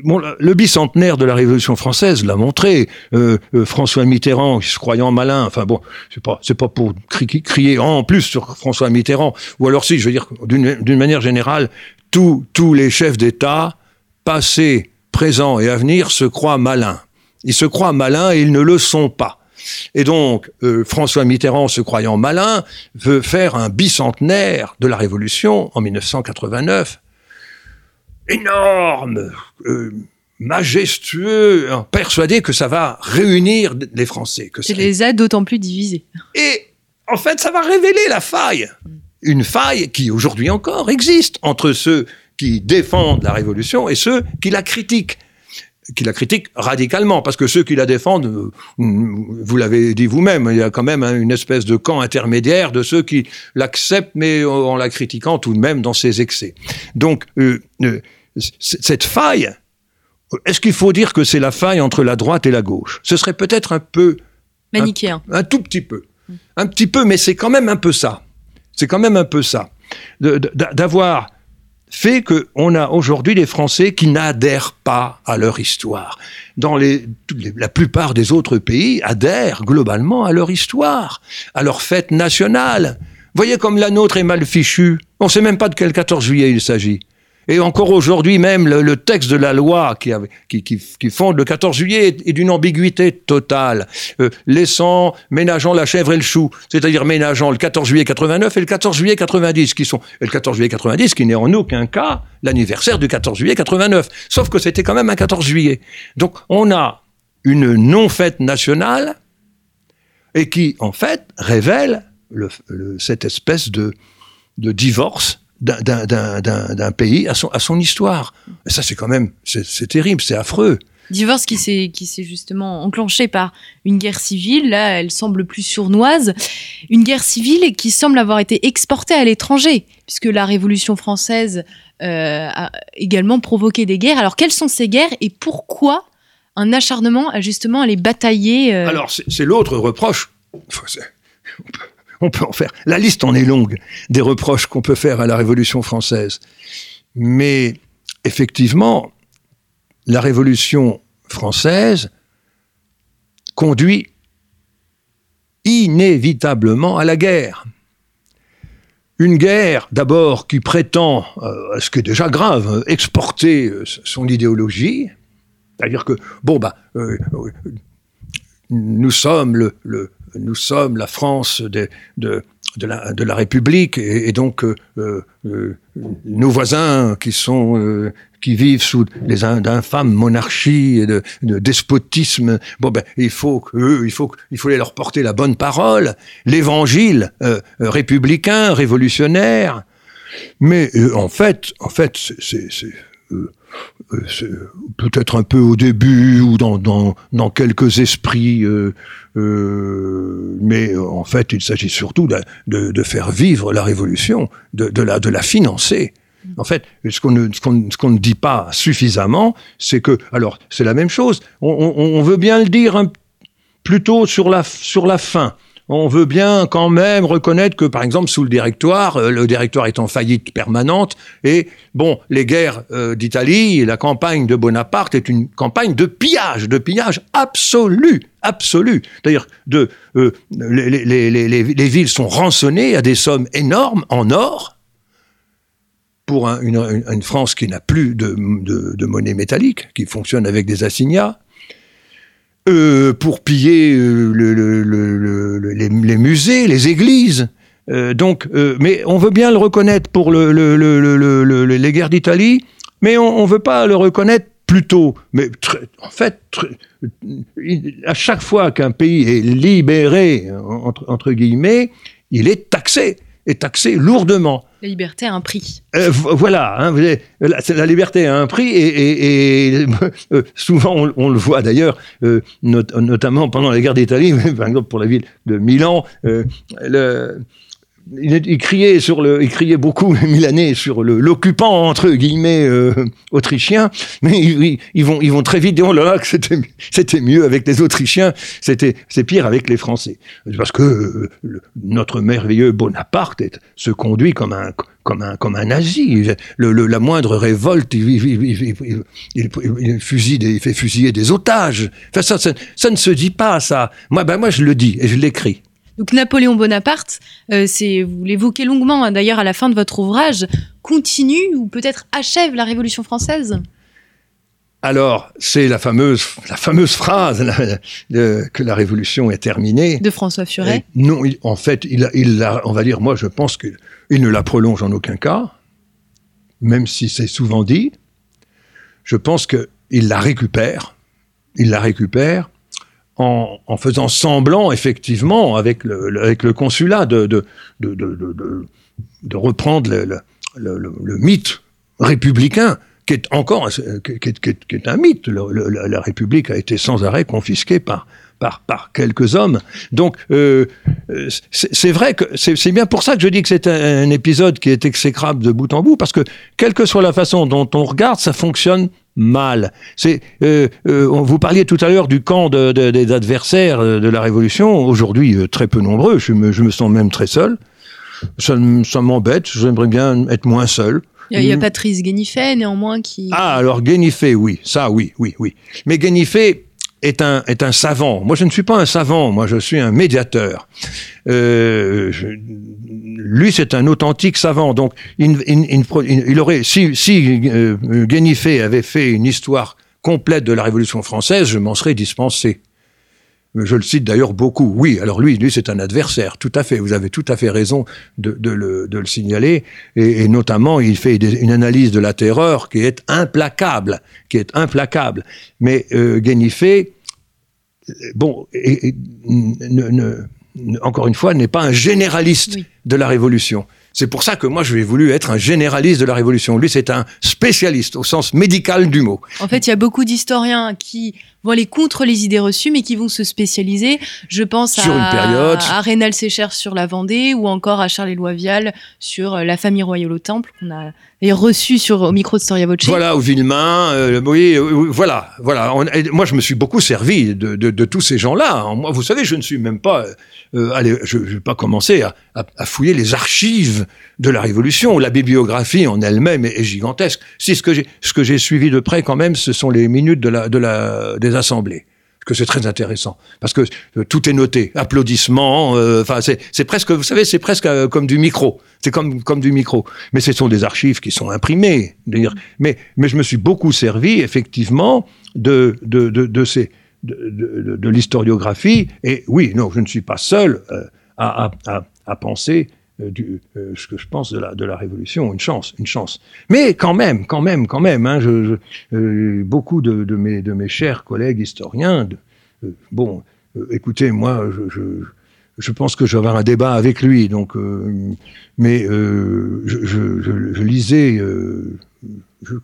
Bon, le bicentenaire de la Révolution française l'a montré. Euh, euh, François Mitterrand, se croyant malin, enfin bon, c'est pas c'est pas pour crier, en plus sur François Mitterrand, ou alors si, je veux dire d'une manière générale, tous tous les chefs d'État, passés, présents et à venir, se croient malins. Ils se croient malins et ils ne le sont pas. Et donc, euh, François Mitterrand, se croyant malin, veut faire un bicentenaire de la Révolution en 1989 énorme, euh, majestueux, hein, persuadé que ça va réunir les Français. Que ça les a d'autant plus divisés. Et en fait, ça va révéler la faille. Une faille qui aujourd'hui encore existe entre ceux qui défendent la Révolution et ceux qui la critiquent. Qui la critiquent radicalement, parce que ceux qui la défendent, vous l'avez dit vous-même, il y a quand même une espèce de camp intermédiaire de ceux qui l'acceptent, mais en la critiquant tout de même dans ses excès. Donc, euh, euh, cette faille, est-ce qu'il faut dire que c'est la faille entre la droite et la gauche? Ce serait peut-être un peu... Manichéen. Un, tout petit peu. Un petit peu, mais c'est quand même un peu ça. C'est quand même un peu ça. D'avoir fait qu'on a aujourd'hui des Français qui n'adhèrent pas à leur histoire. Dans les, la plupart des autres pays adhèrent globalement à leur histoire, à leur fête nationale. Voyez comme la nôtre est mal fichue. On ne sait même pas de quel 14 juillet il s'agit. Et encore aujourd'hui même, le, texte de la loi qui, fonde le 14 juillet est, d'une ambiguïté totale, euh, laissant, ménageant la chèvre et le chou, c'est-à-dire ménageant le 14 juillet 89 et le 14 juillet 90, qui sont, et le 14 juillet 90 qui n'est en aucun cas l'anniversaire du 14 juillet 89, sauf que c'était quand même un 14 juillet. Donc on a une non-fête nationale et qui, en fait, révèle le, cette espèce de divorce d'un pays à son, à son histoire. Et ça, c'est quand même, c'est terrible, c'est affreux. Divorce qui s'est qui s'est justement enclenché par une guerre civile. Là, elle semble plus sournoise. Une guerre civile qui semble avoir été exportée à l'étranger, puisque la Révolution française euh, a également provoqué des guerres. Alors, quelles sont ces guerres et pourquoi un acharnement à justement aller batailler euh Alors, c'est l'autre reproche on peut en faire. La liste en est longue des reproches qu'on peut faire à la Révolution française. Mais effectivement, la Révolution française conduit inévitablement à la guerre. Une guerre, d'abord, qui prétend, euh, ce qui est déjà grave, euh, exporter euh, son idéologie, c'est-à-dire que, bon, bah, nous sommes le, nous sommes la France de, de, la, de République et, donc euh, euh, nos voisins qui sont euh, qui vivent sous les infâmes monarchies et de, despotisme. Bon ben il faut que il faut il faut leur porter la bonne parole, l'évangile républicain, révolutionnaire. Mais en fait, en fait, c'est peut-être un peu au début ou dans, dans, quelques esprits, euh, euh, mais en fait, il s'agit surtout de, de, faire vivre la révolution, de, de, la, de la financer. En fait, ce qu'on ne, ce qu'on ne dit pas suffisamment, c'est que, alors, c'est la même chose. On, veut bien le dire plutôt sur la, sur la fin on veut bien quand même reconnaître que, par exemple, sous le directoire, euh, le directoire est en faillite permanente, et bon, les guerres euh, d'Italie la campagne de Bonaparte est une campagne de pillage, de pillage absolu, absolu. C'est-à-dire, de, euh, les, villes sont rançonnées à des sommes énormes en or, pour une, France qui n'a plus de, monnaie métallique, qui fonctionne avec des assignats, euh, pour piller euh, le, les, musées, les églises. Euh, donc, mais on veut bien le reconnaître pour les guerres d'Italie, mais on ne veut pas le reconnaître plus tôt. Mais en fait, à chaque fois qu'un pays est libéré, entre guillemets, il est taxé, est taxé lourdement. La liberté a un prix. Euh, voilà, hein, la, liberté a un prix et, euh, souvent on, le voit d'ailleurs, euh, notamment pendant la guerre d'Italie, par exemple pour la ville de Milan, le, il, criait sur le, il criait beaucoup les Milanais sur l'occupant entre guillemets euh, autrichien, mais ils, vont, ils vont très vite dire oh là là que c'était, c'était mieux avec les Autrichiens, c'était, c'est pire avec les Français, parce que euh, notre merveilleux Bonaparte se conduit comme un, comme un, comme un nazi. Le, la moindre révolte, il, il, il fait fusiller des otages. Ça, ça, ne se dit pas, ça. Moi, ben, moi, je le dis et je l'écris. Donc Napoléon Bonaparte, euh, c'est vous l'évoquez longuement hein, d'ailleurs à la fin de votre ouvrage, continue ou peut-être achève la Révolution française? Alors, c'est la fameuse, la fameuse phrase que la Révolution est terminée. De François Furet. non, en fait, il, il on va dire, moi, je pense qu'il ne la prolonge en aucun cas, même si c'est souvent dit. Je pense qu'il la récupère. Il la récupère en, en, faisant semblant, effectivement, avec le, avec le consulat, de, de, de, de reprendre le, le, mythe républicain qui est encore qui est, qui est- qui est un mythe. Le- le- la, République a été sans arrêt confisquée par par, par quelques hommes. Donc, euh, euh, c'est vrai que c'est c'est bien pour ça que je dis que c'est un, un épisode qui est exécrable de bout en bout, parce que quelle que soit la façon dont on regarde, ça fonctionne mal. C'est, euh, euh, vous parliez tout à l'heure du camp de- de- des adversaires euh, de la Révolution, aujourd'hui très peu nombreux, je me, je me sens même très seul. Ça, ça m'embête, j'aimerais bien être moins seul. Il y a, Mm. Patrice Guénifet, néanmoins, qui... Ah, alors Guénifé, oui, ça, oui, oui, oui. Mais Guénifé est un, est un savant. Moi, je ne suis pas un savant, moi, je suis un médiateur. Euh, je- lui, c'est un authentique savant. Donc, il, il- il- il- aurait, si, si euh, Guénifé avait fait une histoire complète de la Révolution française, je m'en serais dispensé. Je le cite d'ailleurs beaucoup. Oui, alors lui, lui, c'est un adversaire, tout à fait. Vous avez tout à fait raison de, de le, de le signaler. Et, et notamment, il fait des- une analyse de la terreur qui est implacable, qui est implacable. Mais euh, Guénifé, euh, bon, et- et ne- ne- ne- encore une fois, n'est pas un généraliste Oui. de la Révolution. C'est pour ça que moi, je vais voulu être un généraliste de la Révolution. Lui, c'est un spécialiste au sens médical du mot. En fait, il y a beaucoup d'historiens qui vont aller contre les idées reçues, mais qui vont se spécialiser. Je pense Sur à, une période. à Rénal sur la Vendée, ou encore à Charles-Éloi Vial sur euh, la famille royale au Temple, qu'on a reçu sur, au micro de Storia Voce. Voilà, au Villemain, euh, oui, euh, oui, voilà, voilà. On- moi, je me suis beaucoup servi de, de- de tous ces gens-là. Moi, vous savez, je ne suis même pas, euh, allez, je ne vais pas commencer à, à- à fouiller les archives de la Révolution. La bibliographie en elle-même est, est gigantesque. Si ce que j'ai, ce que j'ai suivi de près, quand même, ce sont les minutes de la, de la, des assemblées. Que c'est très intéressant parce que euh, tout est noté, applaudissements. euh, Enfin, c'est, c'est presque, vous savez, c'est presque euh, comme du micro. C'est comme comme du micro. Mais ce sont des archives qui sont imprimées. Dire. Mais mais je me suis beaucoup servi effectivement de de de, de ces de, de, de- l'historiographie. Et oui, non, je ne suis pas seul euh, à, à, à, à penser du, euh, ce que je pense de la, de la Révolution. Une chance, une chance. Mais quand même, quand même, quand même, hein, je, je- euh, beaucoup de, de, mes, de mes chers collègues historiens, euh, bon, euh, écoutez, moi, je, je, je pense que je vais avoir un débat avec lui, donc, euh, mais euh, je, je, je- lisais. euh,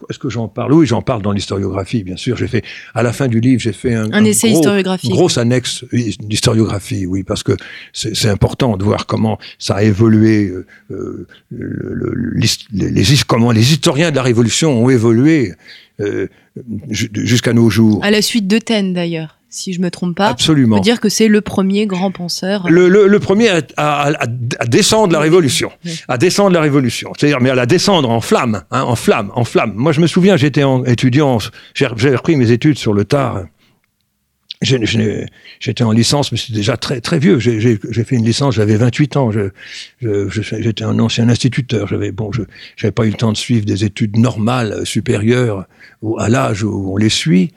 Est-ce que j'en parle? Oui, j'en parle dans l'historiographie, bien sûr. J'ai fait à la fin du livre, j'ai fait un, Un essai gros- historiographique. grosse annexe d'historiographie, oui, parce que c'est important de voir comment ça a évolué, euh, euh, le- le- les, les- comment les historiens de la Révolution ont évolué euh, ju- jusqu'à nos jours. À la suite de Taine, d'ailleurs, si je me trompe pas. On Absolument. peut dire que c'est le premier grand penseur. Le, le- le premier à, à- à- à descendre la révolution, Oui. à descendre la révolution, c'est-à-dire mais à la descendre en flamme, hein, en flamme, en flamme. Moi, je me souviens, j'étais étudiant, j'ai repris mes études sur le tard. J'étais en licence, mais c'était déjà très très vieux. J'ai fait une licence, j'avais 28 ans. Je- je- je- J'étais un ancien instituteur. J'avais bon, je j'avais pas eu le temps de suivre des études normales supérieures à l'âge où on les suit.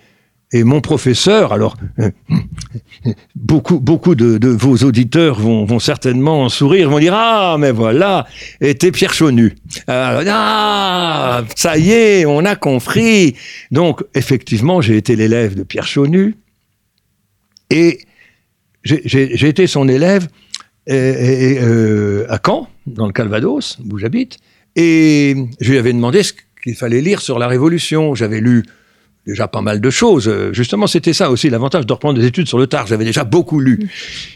Et mon professeur, alors beaucoup, beaucoup de, vos auditeurs vont, certainement sourire, vont dire ah mais voilà, était Pierre Chonu. Euh, ah ça y est, on a compris. Donc effectivement, j'ai été l'élève de Pierre Chonu et j'ai- été son élève euh, à Caen, dans le Calvados, où j'habite, et je lui avais demandé ce qu'il fallait lire sur la Révolution. J'avais lu déjà pas mal de choses. Euh, Justement, c'était ça aussi l'avantage de reprendre des études sur le tard. J'avais déjà beaucoup lu.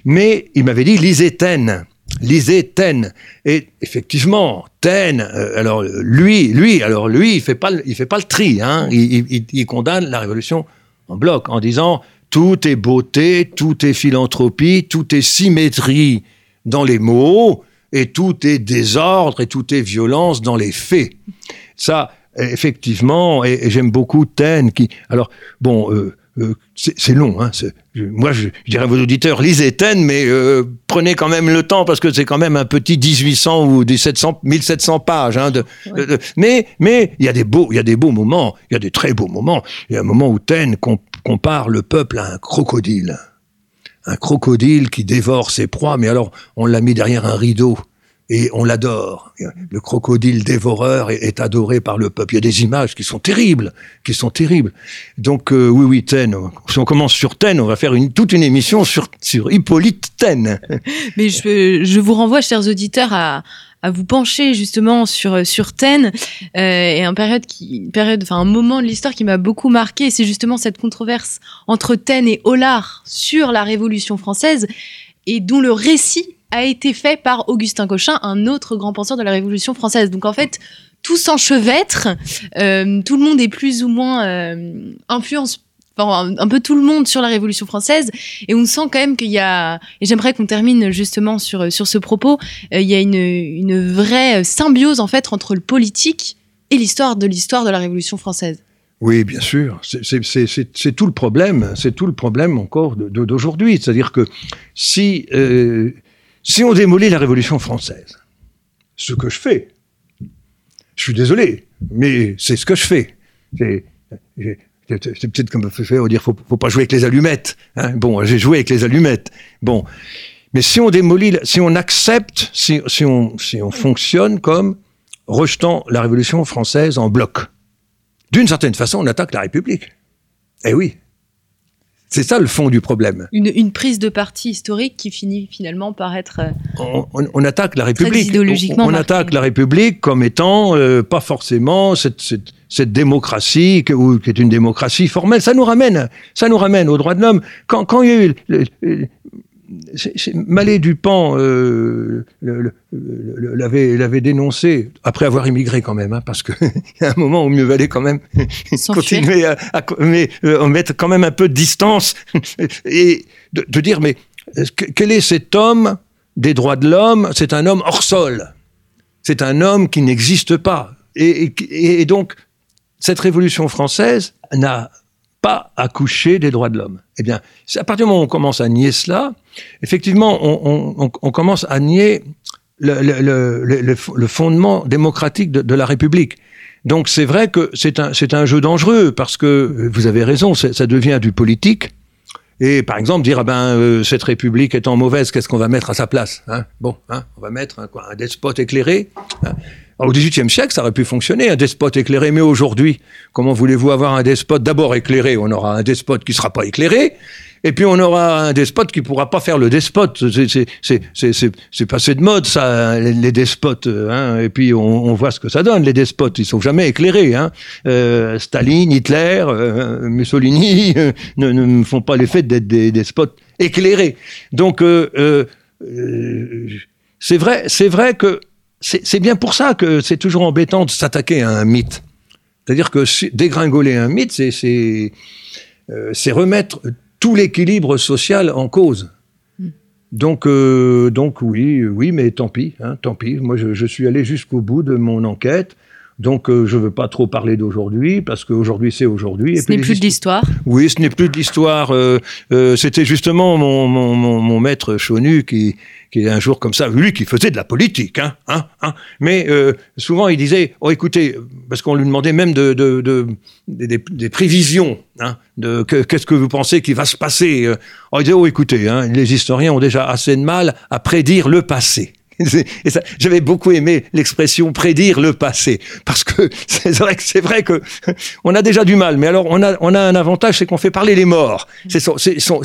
Mais il m'avait dit, lisez Taine. Lisez Taine. Et effectivement, Taine, euh, alors lui, lui, alors lui, il fait pas, il fait pas le tri. Hein. Il- il condamne la révolution en bloc en disant tout est beauté, tout est philanthropie, tout est symétrie dans les mots et tout est désordre et tout est violence dans les faits. Ça, effectivement, et, et j'aime beaucoup Taine qui. Alors, bon, euh, euh, c'est long. Hein, je- moi, je, je dirais à vos auditeurs, lisez Taine, mais euh, prenez quand même le temps parce que c'est quand même un petit 1800 ou des 700, 1700 pages. Hein, de, Ouais. de- mais mais il y a des beaux, il y a des beaux moments, il y a des très beaux moments. Il y a un moment où Taine com- compare le peuple à un crocodile. Un crocodile qui dévore ses proies, mais alors on l'a mis derrière un rideau et on l'adore. Le crocodile dévoreur est, adoré par le peuple. Il y a des images qui sont terribles, qui sont terribles. Donc euh, oui, oui, Taine. Si on commence sur Taine, on va faire une, toute une émission sur, sur Hippolyte Taine. Mais je, je vous renvoie, chers auditeurs, à, à vous pencher justement sur sur Taine euh, et un période qui période enfin un moment de l'histoire qui m'a beaucoup marqué c'est justement cette controverse entre Taine et Hollard sur la Révolution française et dont le récit a été fait par Augustin Cochin un autre grand penseur de la Révolution française donc en fait tout s'enchevêtre euh, tout le monde est plus ou moins euh, influence enfin, un, peu tout le monde sur la Révolution française et on sent quand même qu'il y a et j'aimerais qu'on termine justement sur sur ce propos euh, il y a une une vraie symbiose en fait entre le politique et l'histoire de l'histoire de la Révolution française. Oui, bien sûr. C'est- tout le problème. C'est tout le problème encore d'aujourd'hui. C'est-à-dire que si, euh, si on démolit la Révolution française, ce que je fais, je suis désolé, mais c'est ce que je fais. C'est peut-être comme on dire faut, faut pas jouer avec les allumettes. hein. Bon, j'ai joué avec les allumettes. Bon, mais si on démolit, si on accepte, si on, si on fonctionne comme rejetant la Révolution française en bloc, d'une certaine façon, on attaque la République. Eh oui. C'est ça le fond du problème. Une, une prise de parti historique qui finit finalement par être euh, On, on- on attaque la République. idéologiquement on, attaque la République comme étant euh, pas forcément cette, cette, cette démocratie que- ou, qui est une démocratie formelle. Ça nous ramène, ça nous ramène aux droits de l'homme. Quand, quand il y a eu Mallet Dupan euh, l'avait dénoncé après avoir immigré quand même, hein, parce a un moment où mieux valait quand même continuer à, à- mais, euh, mettre quand même un peu de distance et de, de dire mais que- quel est cet homme des droits de l'homme? C'est un homme hors sol. C'est un homme qui n'existe pas. Et, et- et donc cette révolution française n'a pas accouché des droits de l'homme. Eh bien, à partir du moment où on commence à nier cela, effectivement, on, commence à nier le, fondement démocratique de, la République. Donc c'est vrai que c'est un, jeu dangereux parce que euh, vous avez raison, ça devient du politique. Et par exemple dire ah ben euh, cette République étant mauvaise, qu'est-ce qu'on va mettre à sa place hein? Bon, hein, on va mettre un, quoi, un despote éclairé. hein? Au XVIIIe siècle, ça aurait pu fonctionner, un despote éclairé, mais aujourd'hui, comment voulez-vous avoir un despote d'abord éclairé? On aura un despote qui sera pas éclairé, et puis on aura un despote qui pourra pas faire le despote. C'est- passé de mode, ça, les, despotes. Hein, et puis on, on voit ce que ça donne, les despotes. Ils sont jamais éclairés. Hein. Euh, Staline, Hitler, euh, Mussolini euh, ne, ne font pas l'effet d'être des despotes éclairés. Donc, euh, c'est vrai, c'est vrai que c'est bien pour ça que c'est toujours embêtant de s'attaquer à un mythe. C'est-à-dire que dégringoler un mythe, c'est- euh, c'est remettre tout l'équilibre social en cause. Donc, euh, donc oui, oui, mais tant pis, hein, tant pis. Moi, je, je suis allé jusqu'au bout de mon enquête. Donc, euh, je veux pas trop parler d'aujourd'hui parce qu'aujourd'hui, c'est aujourd'hui. Ce n'est plus de histo- l'histoire. oui, ce n'est plus de l'histoire. euh, euh, C'était justement mon, mon, mon, mon maître Chonu qui, qui un jour comme ça, lui qui faisait de la politique, hein, hein, hein. Mais euh, souvent il disait, oh écoutez, parce qu'on lui demandait même de, de, de des, des- des prévisions, hein, de que- qu'est-ce que vous pensez qui va se passer. euh. Oh, il disait, oh écoutez, hein, les historiens ont déjà assez de mal à prédire le passé. J'avais beaucoup aimé l'expression prédire le passé parce que c'est vrai que c'est vrai que on a déjà du mal, mais alors on a on a un avantage, c'est qu'on fait parler les morts. C'est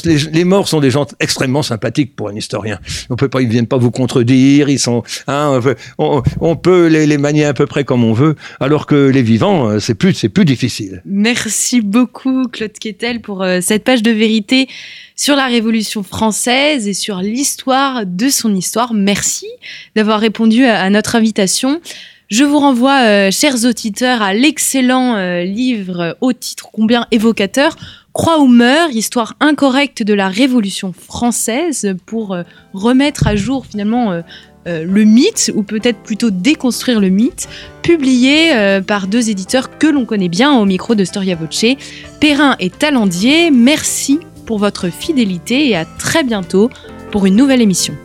les, les morts sont des gens extrêmement sympathiques pour un historien. On peut pas, ils viennent pas vous contredire, ils sont, hein, on peut, les, les manier à peu près comme on veut, alors que les vivants, euh, c'est plus c'est plus difficile. Merci beaucoup Claude Quetel pour euh, cette page de vérité sur la Révolution française et sur l'histoire de son histoire. Merci d'avoir répondu à, notre invitation. Je vous renvoie, euh, chers auditeurs, à l'excellent euh, livre au titre combien évocateur, Croix ou meurt, histoire incorrecte de la Révolution française, pour euh, remettre à jour finalement le mythe, ou peut-être plutôt déconstruire le mythe, publié par deux éditeurs que l'on connaît bien au micro de Storia Voce, Perrin et Talendier. Merci pour votre fidélité et à très bientôt pour une nouvelle émission.